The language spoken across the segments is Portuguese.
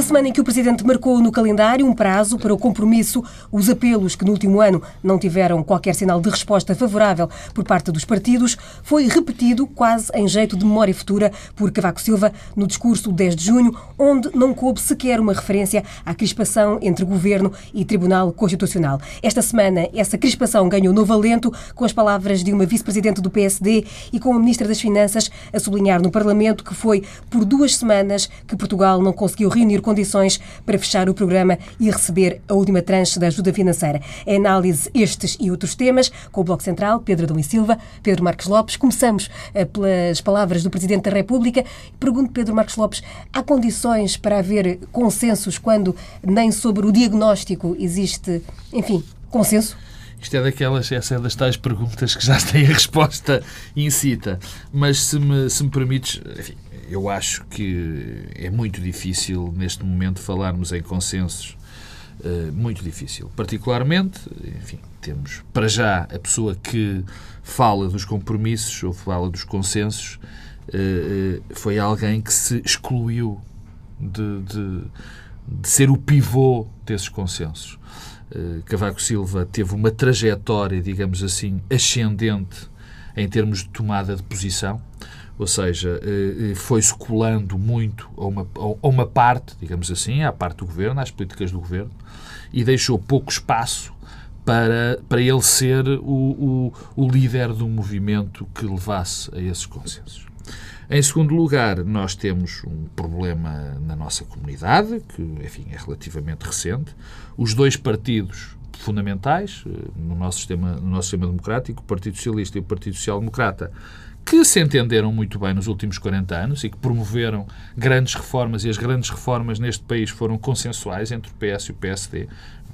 Na semana em que o Presidente marcou no calendário um prazo para o compromisso, os apelos que no último ano não tiveram qualquer sinal de resposta favorável por parte dos partidos, foi repetido, quase em jeito de memória futura, por Cavaco Silva no discurso 10 de junho, onde não coube sequer uma referência à crispação entre Governo e Tribunal Constitucional. Esta semana, essa crispação ganhou novo alento com as palavras de uma vice-presidente do PSD e com a Ministra das Finanças a sublinhar no Parlamento que foi por duas semanas que Portugal não conseguiu reunir condições para fechar o programa e receber a última tranche da ajuda financeira. É análise estes e outros temas com o Bloco Central, Pedro Adão e Silva, Pedro Marcos Lopes. Começamos eh, pelas palavras do Presidente da República. Pergunto, Pedro Marcos Lopes, há condições para haver consensos quando nem sobre o diagnóstico existe, enfim, consenso? Isto é daquelas, essa é das tais perguntas que já têm a resposta incita. Mas se me, se me permites, enfim, eu acho que é muito difícil neste momento falarmos em consensos. Uh, muito difícil. Particularmente, enfim, temos para já a pessoa que fala dos compromissos ou fala dos consensos uh, foi alguém que se excluiu de, de, de ser o pivô desses consensos. Cavaco Silva teve uma trajetória, digamos assim, ascendente em termos de tomada de posição ou seja, eh, eh, foi-se colando muito a uma, a uma parte, digamos assim, à parte do governo, às políticas do governo, e deixou pouco espaço para, para ele ser o, o, o líder do movimento que levasse a esses consensos. Em segundo lugar, nós temos um problema na nossa comunidade, que, enfim, é relativamente recente. Os dois partidos fundamentais eh, no nosso sistema, no nosso sistema democrático, o Partido Socialista e o Partido Social Democrata, que se entenderam muito bem nos últimos 40 anos e que promoveram grandes reformas, e as grandes reformas neste país foram consensuais entre o PS e o PSD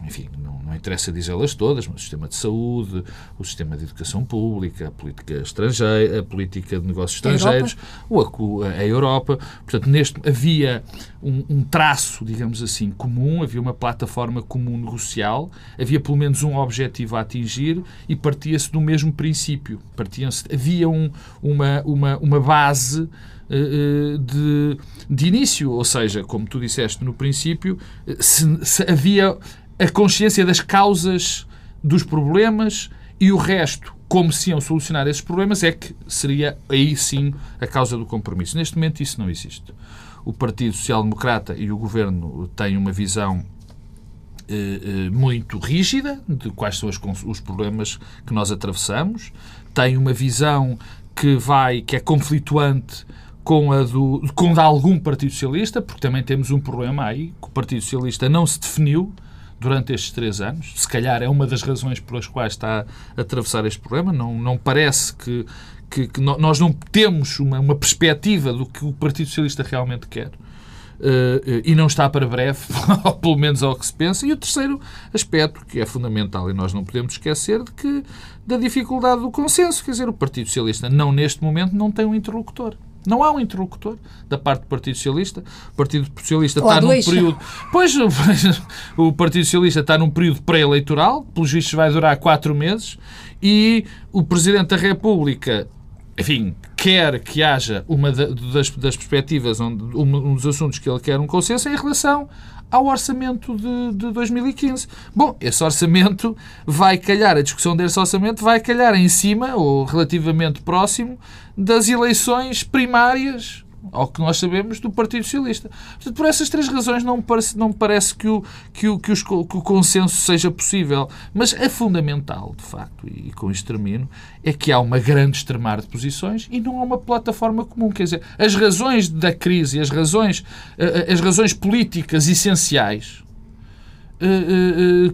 enfim, não, não interessa dizê-las todas, mas o sistema de saúde, o sistema de educação pública, a política estrangeira, a política de negócios estrangeiros, a Europa, a, Europa. Portanto, neste havia um, um, traço, digamos assim, comum, havia uma plataforma comum negocial, havia pelo menos um objetivo a atingir e partia-se do mesmo princípio. Partia-se, havia um, uma, uma, uma base eh, eh, de, de início, ou seja, como tu disseste no princípio, eh, se, se havia a consciência das causas dos problemas e o resto, como se iam solucionar esses problemas, é que seria aí sim a causa do compromisso. Neste momento isso não existe. O Partido Social Democrata e o Governo têm uma visão eh, eh, muito rígida de quais são os, problemas que nós atravessamos, têm uma visão que vai, que é conflituante com a do, com a de algum Partido Socialista, porque também temos um problema aí, que o Partido Socialista não se definiu durante estes três anos. Se calhar é uma das razões pelas quais está a atravessar este problema. Não, não parece que, que, que nós não temos uma, uma perspectiva do que o Partido Socialista realmente quer. Uh, e não está para breve, ou pelo menos ao que se pensa. E o terceiro aspecto, que é fundamental, e nós não podemos esquecer, de que da dificuldade do consenso. Quer dizer, o Partido Socialista, não neste momento, não tem um interlocutor. Não há um interlocutor da parte do Partido Socialista. O Partido Socialista está num período. Pois, o Partido Socialista está num período pré-eleitoral, pelos vistos vai durar quatro meses, e o Presidente da República, enfim, quer que haja uma das, das perspectivas, onde, um dos assuntos que ele quer um consenso é em relação ao orçamento de, de 2015. Bom, esse orçamento vai calhar, a discussão desse orçamento vai calhar em cima, ou relativamente próximo, das eleições primárias ao que nós sabemos, do Partido Socialista. Portanto, por essas três razões não me parece, não me parece que, o, que, o, que, os, que o consenso seja possível. Mas é fundamental, de facto, e com isto termino, é que há uma grande extremar de posições e não há uma plataforma comum. Quer dizer, as razões da crise, as razões, eh, eh, as razões políticas essenciais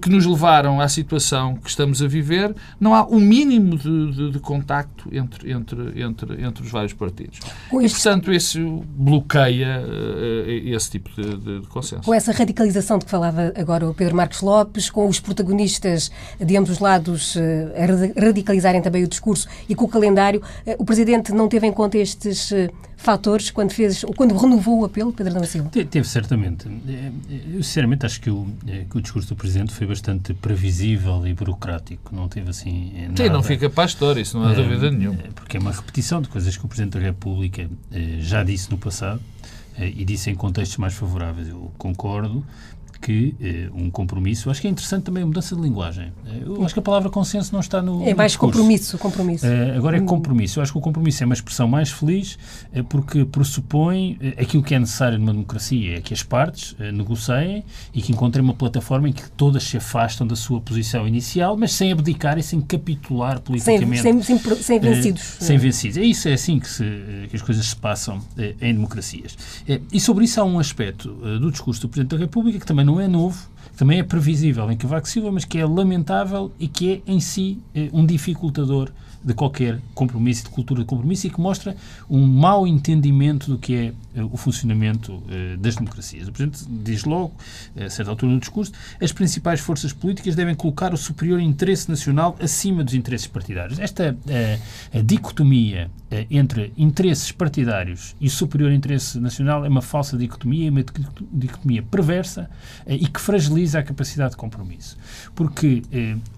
que nos levaram à situação que estamos a viver, não há o um mínimo de, de, de, contacto entre, entre, entre, entre os vários partidos. E, portanto, isso bloqueia esse tipo de, de, consenso. Com essa radicalização de que falava agora o Pedro Marcos Lopes, com os protagonistas de ambos os lados a radicalizarem também o discurso e com o calendário, o Presidente não teve em conta estes fatores quando fez, quando renovou o apelo, Pedro da Silva? Teve, certamente. Eu, sinceramente, acho que o, que o discurso do Presidente foi bastante previsível e burocrático. Não teve assim. Nada, Sim, não fica para a história, isso não há dúvida nenhuma. Porque é uma repetição de coisas que o Presidente da República já disse no passado e disse em contextos mais favoráveis. Eu concordo, que eh, um compromisso, acho que é interessante também a mudança de linguagem. Eh, eu acho que a palavra consenso não está no. É mais no compromisso, compromisso. Eh, agora é hum. compromisso. Eu acho que o compromisso é uma expressão mais feliz porque pressupõe aquilo que é necessário numa democracia, é que as partes negociem e que encontrem uma plataforma em que todas se afastam da sua posição inicial, mas sem abdicar e sem capitular politicamente. Sem, sem, sem, sem vencidos. sem vencidos. É isso, é assim que, se, que as coisas se passam em democracias. e sobre isso há um aspecto do discurso do Presidente da República que também não não é novo, também é previsível em Cavaco Silva, mas que é lamentável e que é em si eh, um dificultador de qualquer compromisso, de cultura de compromisso e que mostra um mau entendimento do que é uh, o funcionamento uh, das democracias. O Presidente diz logo, a certa altura no discurso, as principais forças políticas devem colocar o superior interesse nacional acima dos interesses partidários. Esta dicotomia entre interesses partidários e superior interesse nacional é uma falsa dicotomia, é uma dicotomia perversa e que fragiliza a capacidade de compromisso. Porque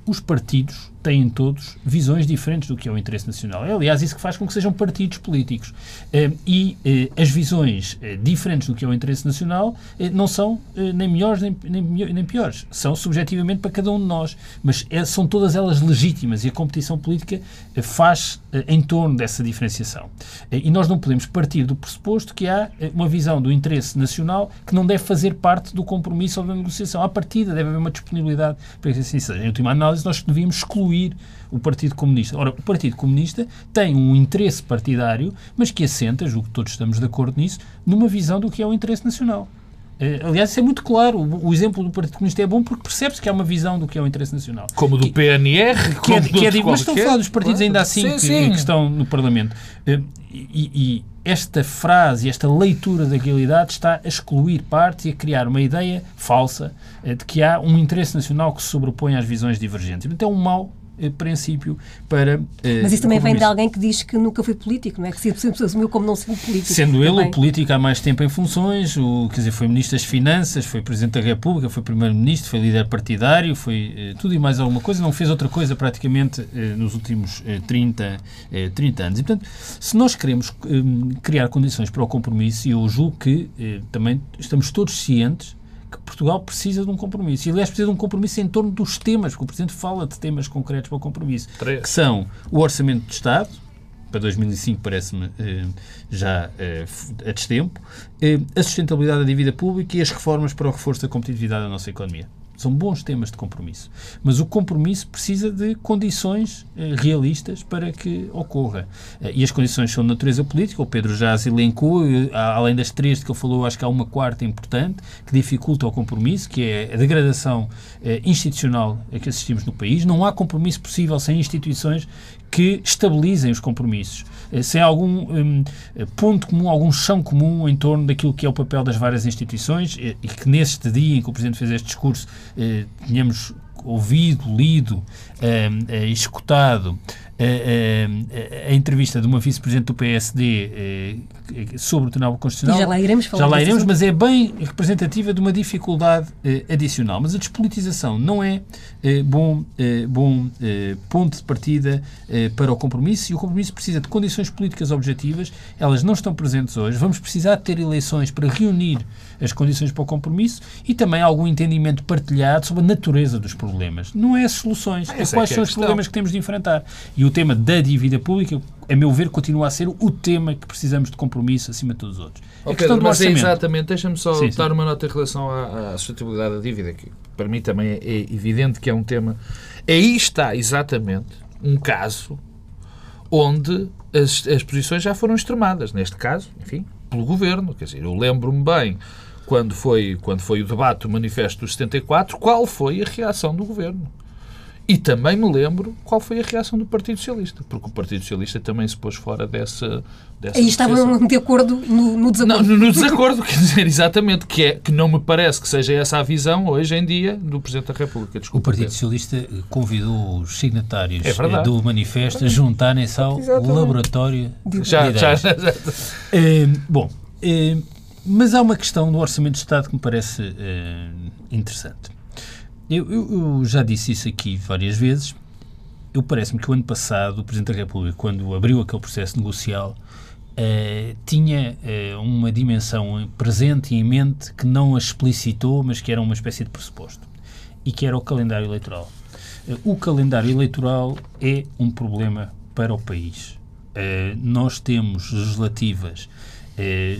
os partidos têm todos visões diferentes do que é o interesse nacional. É, aliás, isso que faz com que sejam partidos políticos. Eh, e eh, as visões eh, diferentes do que é o interesse nacional não são nem melhores nem, piores. São subjetivamente para cada um de nós. Mas é, são todas elas legítimas e a competição política faz em torno dessa diferenciação. E nós não podemos partir do pressuposto que há uma visão do interesse nacional que não deve fazer parte do compromisso ou da negociação. À partida deve haver uma disponibilidade para que assim seja. Em última análise, nós devíamos excluir o Partido Comunista. Ora, o Partido Comunista tem um interesse partidário, mas que assenta, julgo que todos estamos de acordo nisso, numa visão do que é o interesse nacional. Eh, aliás, isso é muito claro. O, exemplo do Partido Comunista é bom porque percebe-se que há uma visão do que é o interesse nacional. Como do PNR, que, é, que é, mas estão a falar dos partidos ainda assim sim, que, sim. que, estão no Parlamento. Eh, e, e, esta frase, esta leitura da realidade está a excluir partes e a criar uma ideia falsa eh, de que há um interesse nacional que se sobrepõe às visões divergentes. Então é um mau eh, princípio para. Eh, Mas isso também vem de alguém que diz que nunca foi político, não é? Que sempre assumiu como não sendo político. Sendo ele o político há mais tempo em funções, o, quer dizer, foi Ministro das Finanças, foi Presidente da República, foi Primeiro-Ministro, foi líder partidário, foi eh, tudo e mais alguma coisa, não fez outra coisa praticamente eh, nos últimos eh, 30, eh, 30 anos. E, portanto, se nós queremos criar condições para o compromisso, e eu julgo que também estamos todos cientes que Portugal precisa de um compromisso. E, aliás, precisa de um compromisso em torno dos temas, porque o Presidente fala de temas concretos para o compromisso, Três. que são o Orçamento de Estado, para 2005 parece-me eh, já eh, a destempo, eh, a sustentabilidade da dívida pública e as reformas para o reforço da competitividade da nossa economia. São bons temas de compromisso. Mas o compromisso precisa de condições eh, realistas para que ocorra. Eh, e as condições são de natureza política. O Pedro já as elencou. Eh, além das três que ele falou, acho que há uma quarta importante que dificulta o compromisso, que é a degradação eh, institucional a que assistimos no país. Não há compromisso possível sem instituições que estabilizem os compromissos, sem algum um, ponto comum, algum chão comum em torno daquilo que é o papel das várias instituições e, e que neste dia em que o Presidente fez este discurso eh, tínhamos ouvido, lido, eh, eh, escutado eh, a entrevista de uma vice-presidente do PSD sobre o Tribunal Constitucional. E já lá iremos falar. Já lá iremos, mas é bem representativa de uma dificuldade adicional. Mas a despolitização não é bom, bom ponto de partida para o compromisso e o compromisso precisa de condições políticas objetivas. Elas não estão presentes hoje. Vamos precisar ter eleições para reunir as condições para o compromisso e também algum entendimento partilhado sobre a natureza dos problemas. Não é as soluções, é, é quais é são os problemas que temos de enfrentar. E o tema da dívida pública, a meu ver, continua a ser o tema que precisamos de compromisso acima de todos os outros. Oh, a questão Pedro, do mas é exatamente, deixa-me só sim, dar sim. uma nota em relação à, à sustentabilidade da dívida, que para mim também é, é evidente que é um tema. Aí está exatamente um caso onde as, as posições já foram extremadas. Neste caso, enfim, pelo governo. Quer dizer, eu lembro-me bem quando foi, quando foi o debate do Manifesto dos 74, qual foi a reação do governo. E também me lembro qual foi a reação do Partido Socialista, porque o Partido Socialista também se pôs fora dessa. dessa Aí estavam de acordo no, no desacordo. Não, no, desacordo, quer dizer, exatamente, que, é, que não me parece que seja essa a visão hoje em dia do Presidente da República. Desculpa, o Partido Socialista convidou os signatários é do manifesto a juntarem-se ao exatamente. laboratório de já, já, já, já. É, bom, é, mas há uma questão do Orçamento de Estado que me parece é, interessante. Eu, eu, eu, já disse isso aqui várias vezes. Eu parece-me que o ano passado o Presidente da República, quando abriu aquele processo negocial, uh, tinha uh, uma dimensão presente e em mente que não a explicitou, mas que era uma espécie de pressuposto, e que era o calendário eleitoral. Uh, o calendário eleitoral é um problema para o país. nós temos legislativas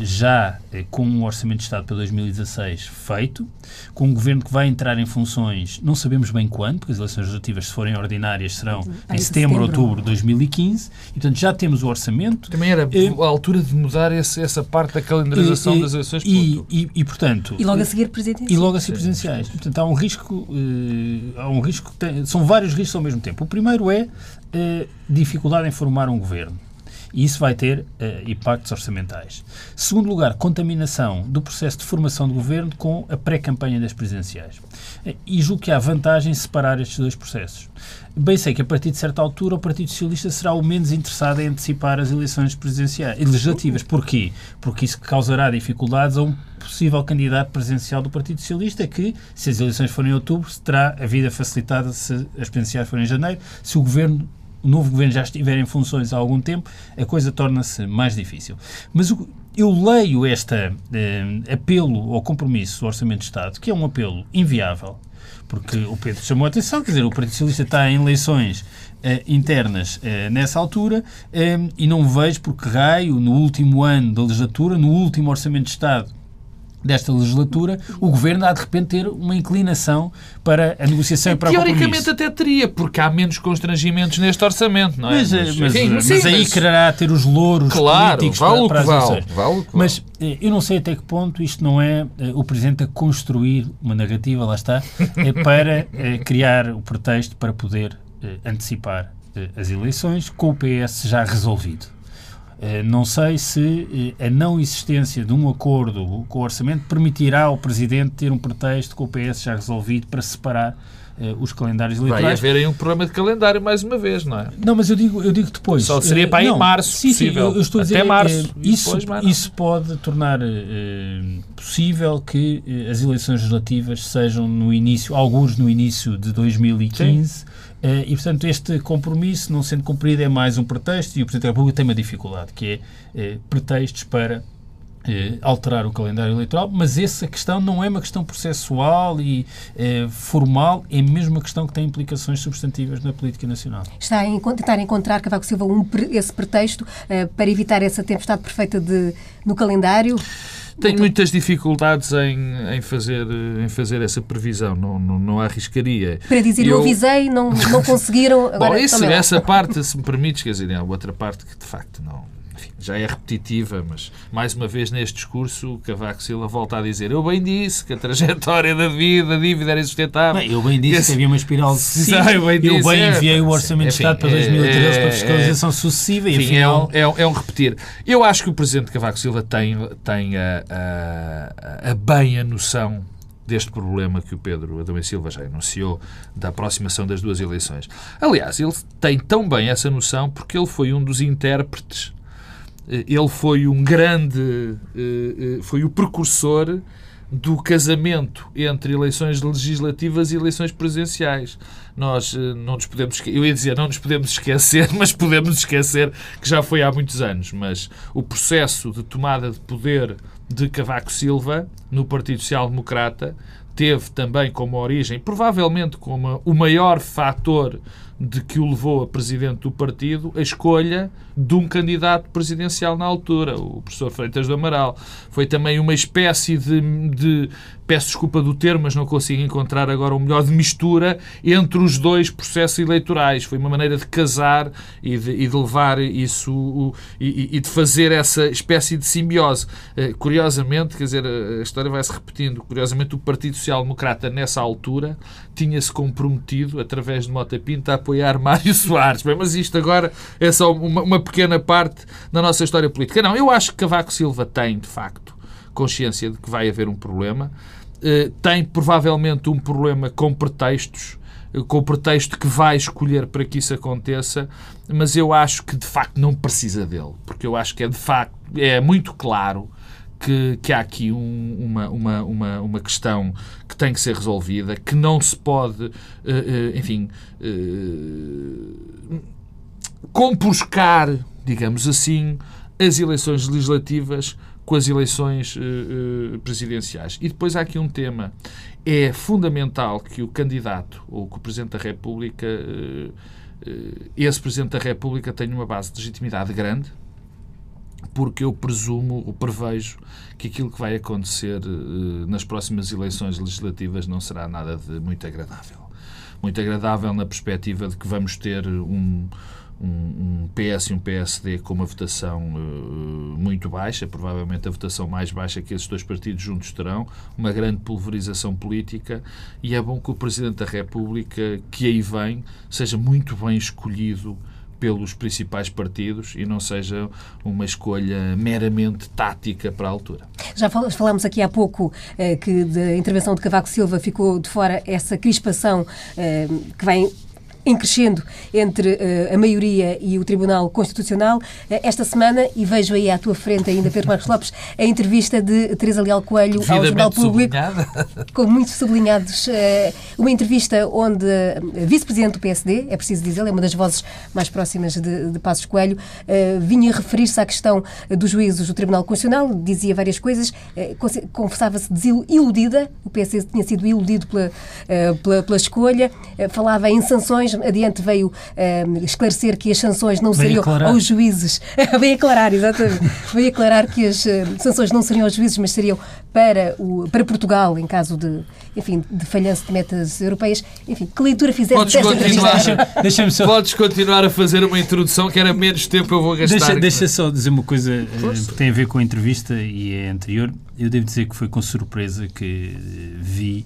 já eh, com um Orçamento de Estado para 2016 feito, com um governo que vai entrar em funções, não sabemos bem quando, porque as eleições legislativas, se forem ordinárias, serão em setembro, ou outubro de 2015, e portanto já temos o orçamento. Também era eh, a altura de mudar esse, essa parte da calendarização das eleições e, e, e, portanto e logo a seguir presidenciais. E logo a seguir presidenciais. Portanto, há um risco, há um risco tem, são vários riscos ao mesmo tempo. O primeiro é dificuldade em formar um governo e isso vai ter uh, impactos orçamentais. Segundo lugar, contaminação do processo de formação do governo com a pré-campanha das presidenciais. Uh, e julgo que há vantagem em separar estes dois processos. Bem sei que a partir de certa altura o Partido Socialista será o menos interessado em antecipar as eleições presidenciais e legislativas. Porquê? Porque isso causará dificuldades a um possível candidato presidencial do Partido Socialista que, se as eleições forem em outubro, terá a vida facilitada se as presidenciais forem em janeiro, se o governo o novo governo já estiver em funções há algum tempo, a coisa torna-se mais difícil. Mas o, eu leio este eh, apelo ao compromisso do Orçamento de Estado, que é um apelo inviável, porque o Pedro chamou a atenção, quer dizer, o Partido Socialista está em eleições eh, internas eh, nessa altura eh, e não vejo por que raio, no último ano da legislatura, no último Orçamento de Estado desta legislatura, o Governo há de repente ter uma inclinação para a negociação e para Teoricamente até teria, porque há menos constrangimentos neste orçamento, não é? Mas, mas, mas, sim, mas sim, aí quererá ter os louros claro, políticos vale para, para as vale, vale, Mas eh, eu não sei até que ponto isto não é eh, o Presidente a construir uma narrativa, lá está, é para criar o pretexto para poder antecipar as eleições com o PS já resolvido. Eh, não sei se eh, a não existência de um acordo com o orçamento permitirá ao Presidente ter um pretexto com o PS já resolvido para separar uh, os calendários eleitorais. Vai haver aí um problema de calendário mais uma vez, não é? Não, mas eu digo, eu digo depois. Só seria para aí em março, sim, possível. Sim, eu, estou a dizer, Até março. isso, isso pode tornar possível que as eleições legislativas sejam no início, alguns no início de 2015. Sim. Uh, e, portanto, este compromisso, não sendo cumprido, é mais um pretexto e o Presidente da República tem uma dificuldade, que é uh, pretextos para uh, alterar o calendário eleitoral, mas essa questão não é uma questão processual e formal, é mesmo uma questão que tem implicações substantivas na política nacional. Está a tentar encontrar, Cavaco Silva, um, esse pretexto para evitar essa tempestade perfeita de, no calendário? Tenho muitas dificuldades em, em, fazer, em fazer essa previsão, não, não, não arriscaria. Para dizer, eu, eu avisei, não, não conseguiram. Agora, Bom, isso, essa parte, se me permites, quer dizer, há outra parte que de facto não, enfim, já é repetitiva, mas mais uma vez neste discurso, Cavaco Silva volta a dizer: Eu bem disse que a trajetória da vida, da dívida era insustentável. Bem, eu bem disse que, que havia uma espiral Sim, eu bem, disse, eu bem é, enviei é, o Orçamento enfim, de Estado para 2013 é, para fiscalização sucessiva enfim, e afinal... é, um, é, um, repetir. Eu acho que o Presidente Cavaco Silva tem, tem a, a, a bem a noção deste problema que o Pedro Adão e Silva já anunciou da aproximação das duas eleições. Aliás, ele tem tão bem essa noção porque ele foi um dos intérpretes ele foi um grande, eh, eh, foi o precursor do casamento entre eleições legislativas e eleições presidenciais. Nós não nos podemos, eu ia dizer, não nos podemos esquecer, mas podemos esquecer que já foi há muitos anos, mas o processo de tomada de poder de Cavaco Silva no Partido Social Democrata teve também como origem, provavelmente como o maior fator de que o levou a presidente do partido a escolha de um candidato presidencial na altura, o professor Freitas do Amaral. Foi também uma espécie de, de peço desculpa do termo, mas não consigo encontrar agora o melhor de mistura entre os dois processos eleitorais. Foi uma maneira de casar e de, e de levar isso o, e, e, de fazer essa espécie de simbiose. Uh, curiosamente, quer dizer, a história vai-se repetindo. Curiosamente, o Partido Social Democrata, nessa altura, tinha-se comprometido, através de Mota Pinto, a apoiar Mário Soares. Bem, mas isto agora é só uma, uma pequena parte da nossa história política. Não, eu acho que Cavaco Silva tem, de facto, consciência de que vai haver um problema. Uh, tem provavelmente um problema com pretextos, eh, com o pretexto que vai escolher para que isso aconteça, mas eu acho que de facto não precisa dele, porque eu acho que é de facto é muito claro que, que há aqui um, uma, uma, uma, uma questão que tem que ser resolvida, que não se pode, uh, uh, enfim, uh, compuscar, digamos assim, as eleições legislativas com as eleições presidenciais. E depois há aqui um tema. É fundamental que o candidato ou que o Presidente da República, esse Presidente da República tenha uma base de legitimidade grande, porque eu presumo ou prevejo que aquilo que vai acontecer nas próximas eleições legislativas não será nada de muito agradável. Muito agradável na perspectiva de que vamos ter um, um, um PS e um PSD com uma votação uh, muito baixa, provavelmente a votação mais baixa que esses dois partidos juntos terão, uma grande pulverização política, e é bom que o Presidente da República, que aí vem, seja muito bem escolhido pelos principais partidos e não seja uma escolha meramente tática para a altura. Já falámos aqui há pouco eh, que da intervenção de Cavaco Silva ficou de fora essa crispação eh, que vem em crescendo entre uh, a maioria e o Tribunal Constitucional. Uh, esta semana, e vejo aí à tua frente ainda, Pedro Marcos Lopes, a entrevista de Teresa Leal Coelho ao Jornal Público, com muitos sublinhados. Uh, uma entrevista onde a vice-presidente do PSD, é preciso dizer, é uma das vozes mais próximas de, de Passos Coelho, vinha referir-se à questão dos juízos do Tribunal Constitucional, dizia várias coisas, confessava-se iludida, o PSD tinha sido iludido pela, pela, pela escolha, falava em sanções adiante veio uh, esclarecer que as sanções não seriam aos juízes. veio aclarar, exatamente. veio aclarar que as uh, sanções não seriam aos juízes, mas seriam para, o, para Portugal, em caso de, enfim, de falhanço de metas europeias. Enfim, que leitura fizemos Podes continuar, deixa só... Podes continuar a fazer uma introdução que era menos tempo eu vou gastar. Deixa, deixa só dizer uma coisa uh, que tem a ver com a entrevista e é anterior. Eu devo dizer que foi com surpresa que vi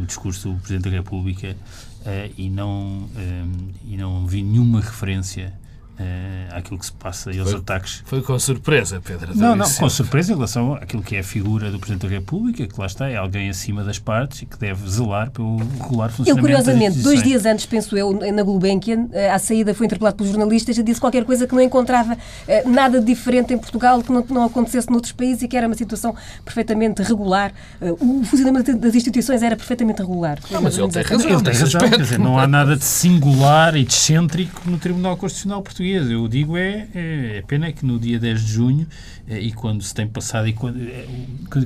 o discurso do Presidente da República uh, e, não, um, e não vi nenhuma referência uh, àquilo que se passa e aos foi, ataques. Foi com surpresa, Pedro. Não, não, com surpresa em relação àquilo que é a figura do Presidente da República, que lá está, é alguém acima das partes e que deve zelar pelo regular funcionamento Ele, curiosamente, dois dias antes, penso eu, na Gulbenkian, eh, à saída foi interpelado pelos jornalistas e disse qualquer coisa que não encontrava uh, nada diferente em Portugal, que não, não acontecesse noutros países e que era uma situação perfeitamente regular. Uh, o funcionamento das instituições era perfeitamente regular. Não, mas ele tem razão. Ele tem razão. Dizer, não há nada de singular e de excêntrico no Tribunal Constitucional Português português. Eu digo é, é, é pena que no dia 10 de junho, é, e quando se tem passado, e quando, é,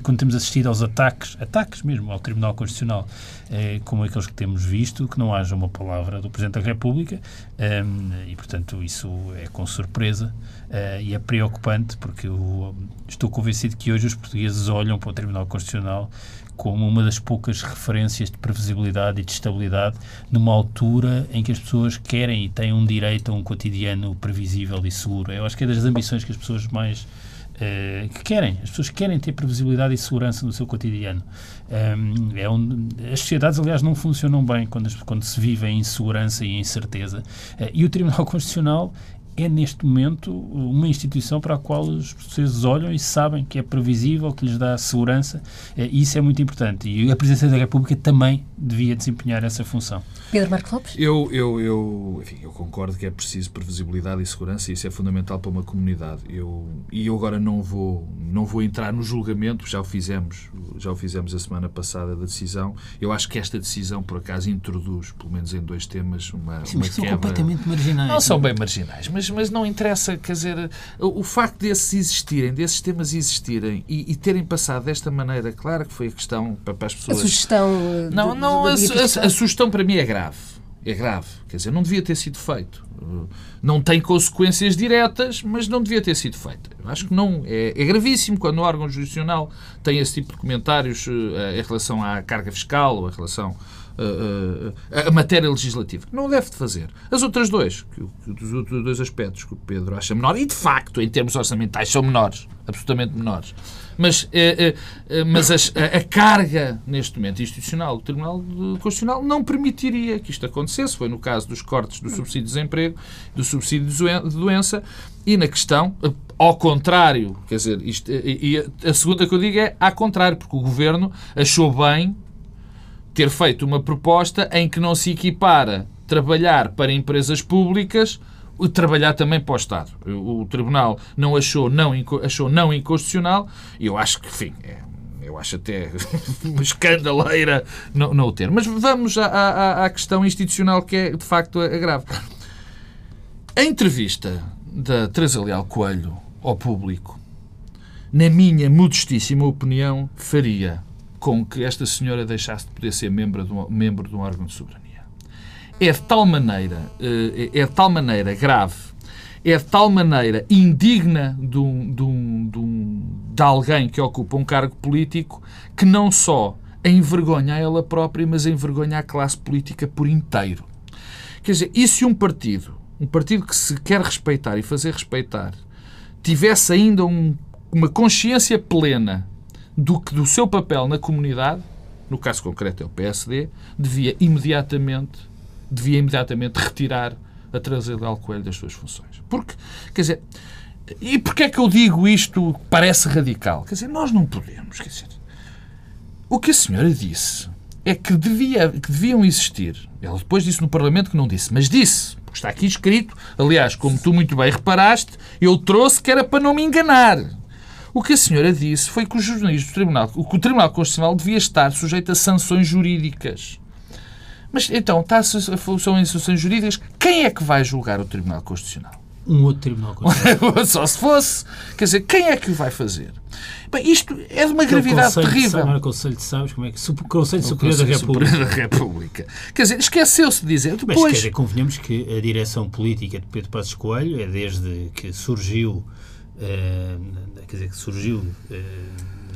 quando temos assistido aos ataques, ataques mesmo ao Tribunal Constitucional, é, como aqueles que temos visto, que não haja uma palavra do Presidente da República, um, e portanto isso é com surpresa uh, e é preocupante, porque eu estou convencido que hoje os portugueses olham para o Tribunal Constitucional como uma das poucas referências de previsibilidade e de estabilidade numa altura em que as pessoas querem e têm um direito a um cotidiano previsível e seguro. Eu acho que é das ambições que as pessoas mais Uh, que querem. As pessoas querem ter previsibilidade e segurança no seu cotidiano. Um, é onde, as sociedades, aliás, não funcionam bem quando, quando se vive em insegurança e incerteza. Uh, e o Tribunal Constitucional é neste momento uma instituição para a qual os portugueses olham e sabem que é previsível, que lhes dá segurança, eh, e isso é muito importante. E a Presidência da República também devia desempenhar essa função. Pedro Marcos Lopes? Eu, eu, eu, enfim, eu concordo que é preciso previsibilidade e segurança e isso é fundamental para uma comunidade. Eu, e eu agora não vou, não vou entrar no julgamento, já o fizemos, já o fizemos a semana passada da decisão. Eu acho que esta decisão, por acaso, introduz, pelo menos em dois temas, uma, Sim, uma quebra... são completamente marginais. Não são bem marginais, mas, mas não interessa, quer dizer, o, o facto desses existirem, desses temas existirem e, e, terem passado desta maneira, claro que foi a questão para, para as pessoas... A sugestão... Não, não, a, a, a sugestão para mim é grave. É grave. Quer dizer, não devia ter sido feito. Não tem consequências diretas, mas não devia ter sido feito. Eu acho que não. É, é gravíssimo quando o órgão jurisdicional tem esse tipo de comentários uh, em relação à carga fiscal ou em relação uh, uh, à matéria legislativa. Não deve de fazer. As outras duas, que, os outros dois aspectos que o Pedro acha menor, e de facto, em termos orçamentais, são menores, absolutamente menores. Mas, eh, eh, mas as, a, a, carga, neste momento, institucional do Tribunal Constitucional não permitiria que isto acontecesse. Foi no caso dos cortes do subsídio de desemprego, do subsídio de doença e na questão, eh, ao contrário, quer dizer, isto, e, e a segunda que eu digo é ao contrário, porque o Governo achou bem ter feito uma proposta em que não se equipara trabalhar para empresas públicas trabalhar também para o Estado. O Tribunal não achou não, achou não inconstitucional e eu acho que, enfim, é, eu acho até uma escandaleira não, não o ter. Mas vamos à, à, à, questão institucional que é, de facto, a grave. A entrevista da Teresa Leal Coelho ao público, na minha modestíssima opinião, faria com que esta senhora deixasse de poder ser membro de um, membro de um órgão de soberania. É de tal maneira, eh, é de tal maneira grave, é de tal maneira indigna de, um, de, um, de, um, de alguém que ocupa um cargo político que não só envergonha a ela própria, mas envergonha a classe política por inteiro. Quer dizer, e se um partido, um partido que se quer respeitar e fazer respeitar, tivesse ainda um, uma consciência plena do, que, do seu papel na comunidade, no caso concreto é o PSD, devia imediatamente, devia imediatamente retirar a Teresa Leal Coelho das suas funções. Porque, quer dizer, e porquê é que eu digo isto parece radical? Quer dizer, nós não podemos, quer dizer, o que a senhora disse é que, devia, que deviam existir. Ela depois disse no Parlamento que não disse, mas disse, porque está aqui escrito. Aliás, como tu muito bem reparaste, eu trouxe que era para não me enganar. O que a senhora disse foi que os jornalistas do Tribunal, que o Tribunal Constitucional devia estar sujeito a sanções jurídicas. Mas então, está, são em sanções jurídicas, quem é que vai julgar o Tribunal Constitucional? Um outro Tribunal Constitucional. Só se fosse. Quer dizer, quem é que o vai fazer? Bem, isto é de uma gravidade terrível. Não é Conselho de Sabes como é que. O Conselho Superior da República. Superior da República. Quer dizer, esqueceu-se de dizer. Depois... Mas quer dizer, convenhamos que a direção política de Pedro Passos Coelho é desde que surgiu. Uh, quer dizer, que surgiu.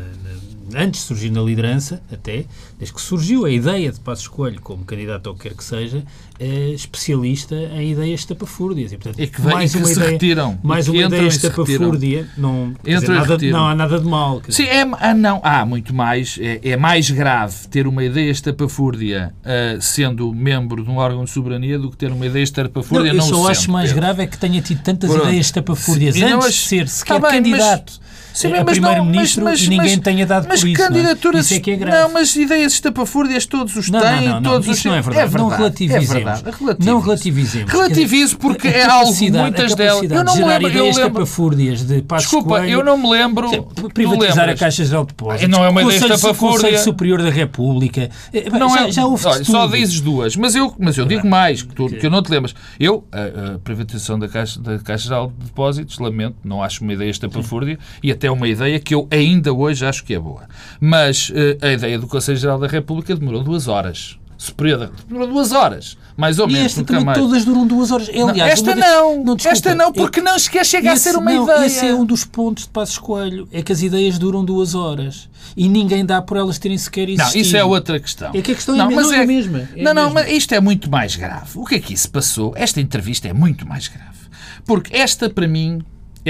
Uh, antes de surgir na liderança, até, desde que surgiu a ideia de Passos Coelho como candidato ao que quer que seja, é especialista em ideias estapafúrdias. E, portanto, e que, mais uma ideia, retiram. Mais uma ideia estapafúrdia, não, dizer, nada, não há nada de mal. Sim, é, ah, não, há muito mais. É, é, mais grave ter uma ideia estapafúrdia uh, sendo membro de um órgão de soberania do que ter uma ideia estapafúrdia não, não Eu só acho mais grave é que tenha tido tantas Pronto. ideias estapafúrdias antes de ser sequer tá bem, candidato. Mas, Sim, é primeiro-ministro e ninguém tenha dado mas por isso. Candidaturas, não é? Isso é que é grave. Não, mas ideias estapafúrdias todos os não, têm. Não, não, não, todos os... não é verdade. É verdade. Não relativizemos. É verdade. Relativize. Não relativizemos. Relativizo porque é algo, muitas delas... Eu não me lembro... ideias de Passos Desculpa, Coelho, eu não me lembro... Privatizar a Caixa Geral de Depósitos. Não é uma ideia estapafúrdia. Conselho Superior da República. Não já, é, já houve Só dizes duas. Mas eu, mas eu digo mais, que, tu, que eu não te lembras. Eu, a, a privatização da Caixa, da Caixa Geral de Depósitos, lamento, não acho uma ideia estapafúrdia e até uma ideia que eu ainda hoje acho que é boa. Mas uh, a ideia do Conselho Geral da República demorou duas horas. Superior demorou duas horas, mais ou e menos. Esta também mais. todas duram duas horas. Aliás, não, esta não, não esta não, porque não sequer chega esse, a ser uma não, ideia. Esse é um dos pontos de Passo Escolho, é que as ideias duram duas horas e ninguém dá por elas terem sequer existido. Não, isso é outra questão. É que a questão é não, é, mas é, a mesma. É não, não, mas isto é muito mais grave. O que é que isso passou? Esta entrevista é muito mais grave. Porque esta, para mim,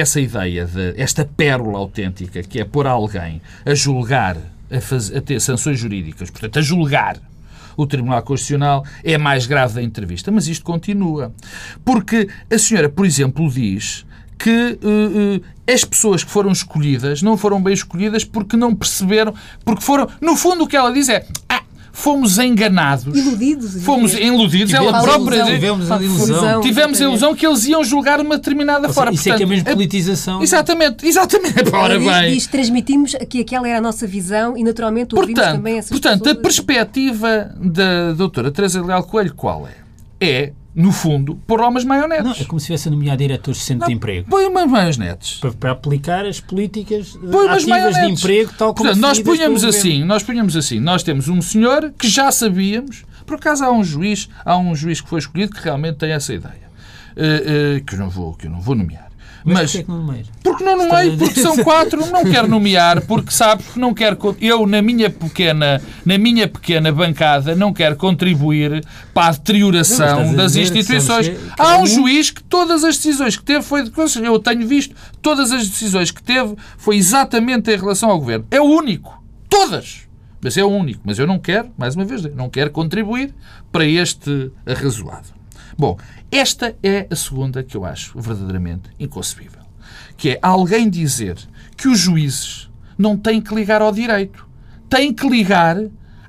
essa ideia, de, esta pérola autêntica, que é pôr alguém a julgar, a, faz, a ter sanções jurídicas, portanto, a julgar o Tribunal Constitucional, é mais grave da entrevista. Mas isto continua. Porque a senhora, por exemplo, diz que uh, uh, as pessoas que foram escolhidas não foram bem escolhidas porque não perceberam, porque foram. No fundo, o que ela diz é. Ah, fomos enganados. Iludidos. Fomos iludidos. Tivemos ela própria. Tivemos a ilusão. Tivemos a ilusão que eles iam julgar uma determinada forma. Isso Portanto, é que é mesmo politização. Exatamente, exatamente. Ora bem. Diz, transmitimos que aquela era a nossa visão e naturalmente ouvimos portanto, também essas Portanto, pessoas. a perspectiva da doutora Teresa Leal Coelho qual é? É no fundo, lá umas maionetes. Não, é como se estivesse a nomear diretores de centro de emprego. Põe umas maionetes. Para, para, aplicar as políticas põe ativas de emprego, tal como Portanto, nós punhamos assim, nós punhamos assim, nós temos um senhor que já sabíamos, por acaso há um juiz, há um juiz que foi escolhido que realmente tem essa ideia. Uh, uh, que eu não vou, que eu não vou nomear. Mas, Mas que não nomeio? Porque não nomeio, porque são quatro, não quero nomear, porque sabes que não quero. Eu, na minha pequena, na minha pequena bancada, não quero contribuir para a deterioração não, das instituições. Há um juiz que todas as decisões que teve foi de Eu tenho visto, todas as decisões que teve foi exatamente em relação ao governo. É o único. Todas. Mas é o único. Mas eu não quero, mais uma vez, não quero contribuir para este arrazoado. Bom, esta é a segunda que eu acho verdadeiramente inconcebível. Que é alguém dizer que os juízes não têm que ligar ao direito. Têm que ligar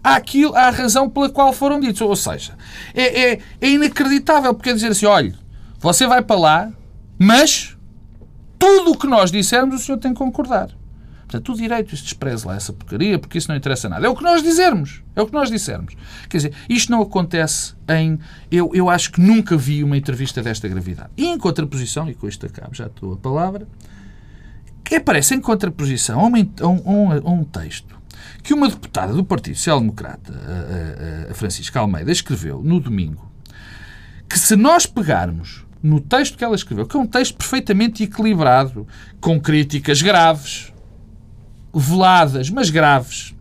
àquilo, à razão pela qual foram ditos. Ou seja, é, é, é inacreditável, porque é dizer assim, olha, você vai para lá, mas tudo o que nós dissermos o senhor tem que concordar. Portanto, o direito isto despreze lá essa porcaria, porque isso não interessa nada. É o que nós dizermos. É o que nós dissermos. Quer dizer, isto não acontece em... Eu, eu acho que nunca vi uma entrevista desta gravidade. E em contraposição, e com isto acabo, já estou a palavra, que aparece em contraposição a, uma, a, um, a um texto que uma deputada do Partido Social Democrata, a, a, a Francisca Almeida, escreveu no domingo, que se nós pegarmos no texto que ela escreveu, que é um texto perfeitamente equilibrado, com críticas graves, veladas, mas graves,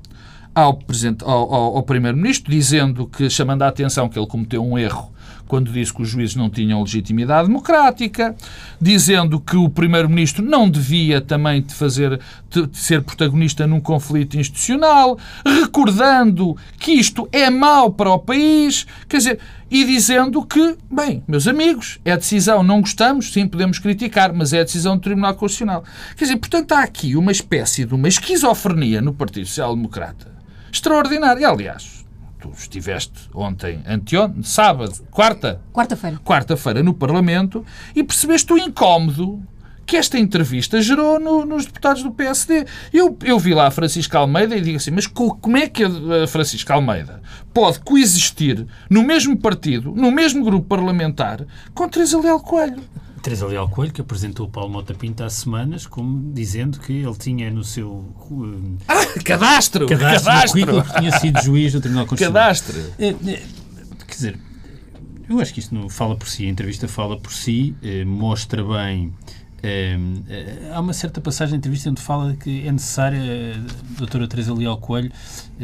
ao, ao, ao, Primeiro-Ministro, dizendo que, chamando a atenção que ele cometeu um erro quando disse que os juízes não tinham legitimidade democrática, dizendo que o Primeiro-Ministro não devia também de fazer, de ser protagonista num conflito institucional, recordando que isto é mau para o país, quer dizer, e dizendo que, bem, meus amigos, é decisão, não gostamos, sim, podemos criticar, mas é decisão do Tribunal Constitucional. Quer dizer, portanto, há aqui uma espécie de uma esquizofrenia no Partido Social Democrata extraordinária. Aliás, tu estiveste ontem, anteontem, sábado, quarta? Quarta-feira. Quarta-feira no Parlamento e percebeste o incómodo que esta entrevista gerou no, nos deputados do PSD. Eu, eu vi lá a Francisca Almeida e digo assim, mas como é que a Francisca Almeida pode coexistir no mesmo partido, no mesmo grupo parlamentar, com Teresa Leal Coelho? Teresa Leal Coelho, que apresentou o Paulo Mota Pinto há semanas, como dizendo que ele tinha no seu uh, ah, cadastro, cadastro, cadastro. que tinha sido juiz do Tribunal Constitucional. Cadastro. É, é, quer dizer, eu acho que isto não fala por si, a entrevista fala por si, eh, mostra bem há uma certa passagem da entrevista onde fala que é necessária, a doutora Teresa Leal Coelho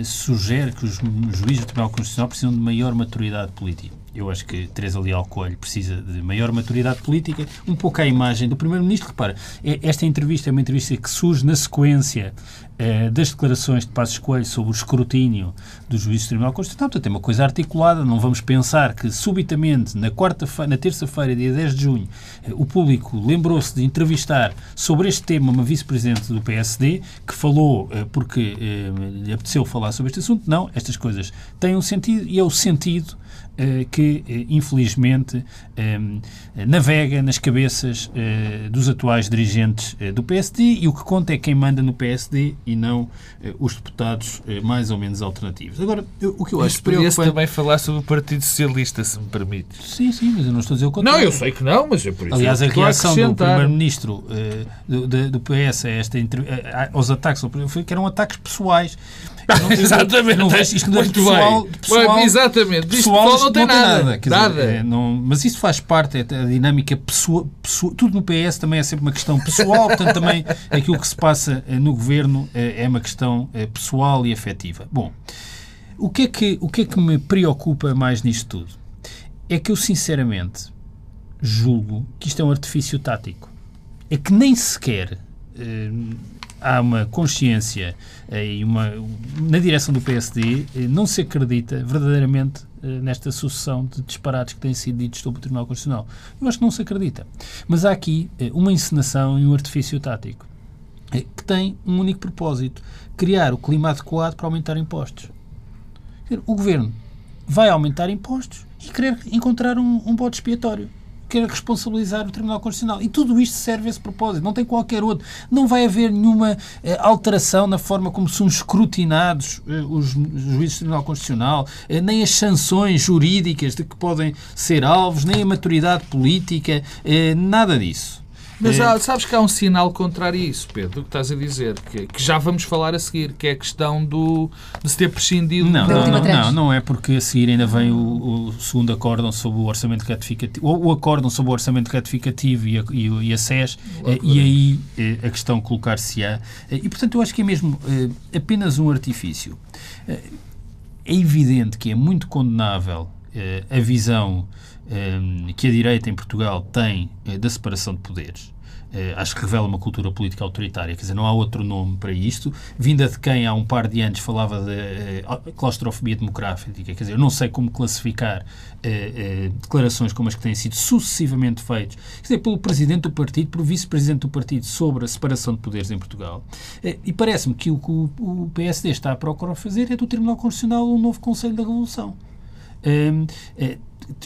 sugere que os juízes do Tribunal Constitucional precisam de maior maturidade política. Eu acho que Teresa Leal Coelho precisa de maior maturidade política, um pouco à imagem do Primeiro-Ministro. Repara, é, esta entrevista é uma entrevista que surge na sequência eh, das declarações de Passos Coelho sobre o escrutínio do juízo do Tribunal Constitucional. Portanto, é uma coisa articulada. Não vamos pensar que, subitamente, na, quarta na terça-feira, dia 10 de junho, eh, o público lembrou-se de entrevistar sobre este tema uma vice-presidente do PSD que falou eh, porque lhe apeteceu falar sobre este assunto. Não, estas coisas têm um sentido e é o sentido que, infelizmente, navega nas cabeças dos atuais dirigentes do PSD e o que conta é quem manda no PSD e não os deputados mais ou menos alternativos. Agora, o que eu acho preocupante... também falar sobre o Partido Socialista, se me permite. Sim, sim, mas eu não estou a dizer o contrário. Não, eu sei que não, mas é por isso Aliás, a reação do Primeiro-Ministro do, do, PS a esta, aos ataques foi que eram ataques pessoais não, exatamente. Não vejo isto Muito pessoal, pessoal, exatamente. Pessoal, pessoal não tem nada. nada. nada. Dizer, é, não, mas isso faz parte, é a dinâmica pessoal, pessoal, Tudo no PS também é sempre uma questão pessoal, portanto, também aquilo que se passa eh, no governo é, é uma questão eh, pessoal e afetiva. Bom, o que, é que, o que é que me preocupa mais nisto tudo? É que eu, sinceramente, julgo que isto é um artifício tático. É que nem sequer. Eh, há uma consciência eh, e uma na direção do PSD não se acredita verdadeiramente nesta sucessão de disparates que têm sido ditos sobre o Tribunal Constitucional. Eu acho que não se acredita. Mas há aqui uma encenação e um artifício tático que tem um único propósito: criar o clima adequado para aumentar impostos. O governo vai aumentar impostos e querer encontrar um, um bode expiatório quer responsabilizar o Tribunal Constitucional. E tudo isto serve a esse propósito, não tem qualquer outro. Não vai haver nenhuma eh, alteração na forma como são escrutinados eh, os juízes do Tribunal Constitucional, eh, nem as sanções jurídicas de que podem ser alvos, nem a maturidade política, eh, nada disso. Mas há, sabes que há um sinal contrário a isso, Pedro, o que estás a dizer, que, que, já vamos falar a seguir, que é a questão do, de se ter prescindido... Não, não, não, não, não, é porque a seguir ainda vem o, o segundo acórdão sobre o orçamento retificativo, o, o acórdão sobre o orçamento retificativo e a, e, e a SES, eh, e aí eh, a questão colocar-se-á. Eh, e, portanto, eu acho que é mesmo apenas um artifício. É evidente que é muito condenável a visão que a direita em Portugal tem da separação de poderes eh, acho que revela uma cultura política autoritária. Quer dizer, não há outro nome para isto. Vinda de quem há um par de anos falava de eh, claustrofobia democrática. Quer dizer, eu não sei como classificar eh, declarações como as que têm sido sucessivamente feitas, quer dizer, pelo presidente do partido, pelo vice-presidente do partido sobre a separação de poderes em Portugal. e parece-me que o que o, PSD está a procurar fazer é do Tribunal Constitucional um novo Conselho da Revolução.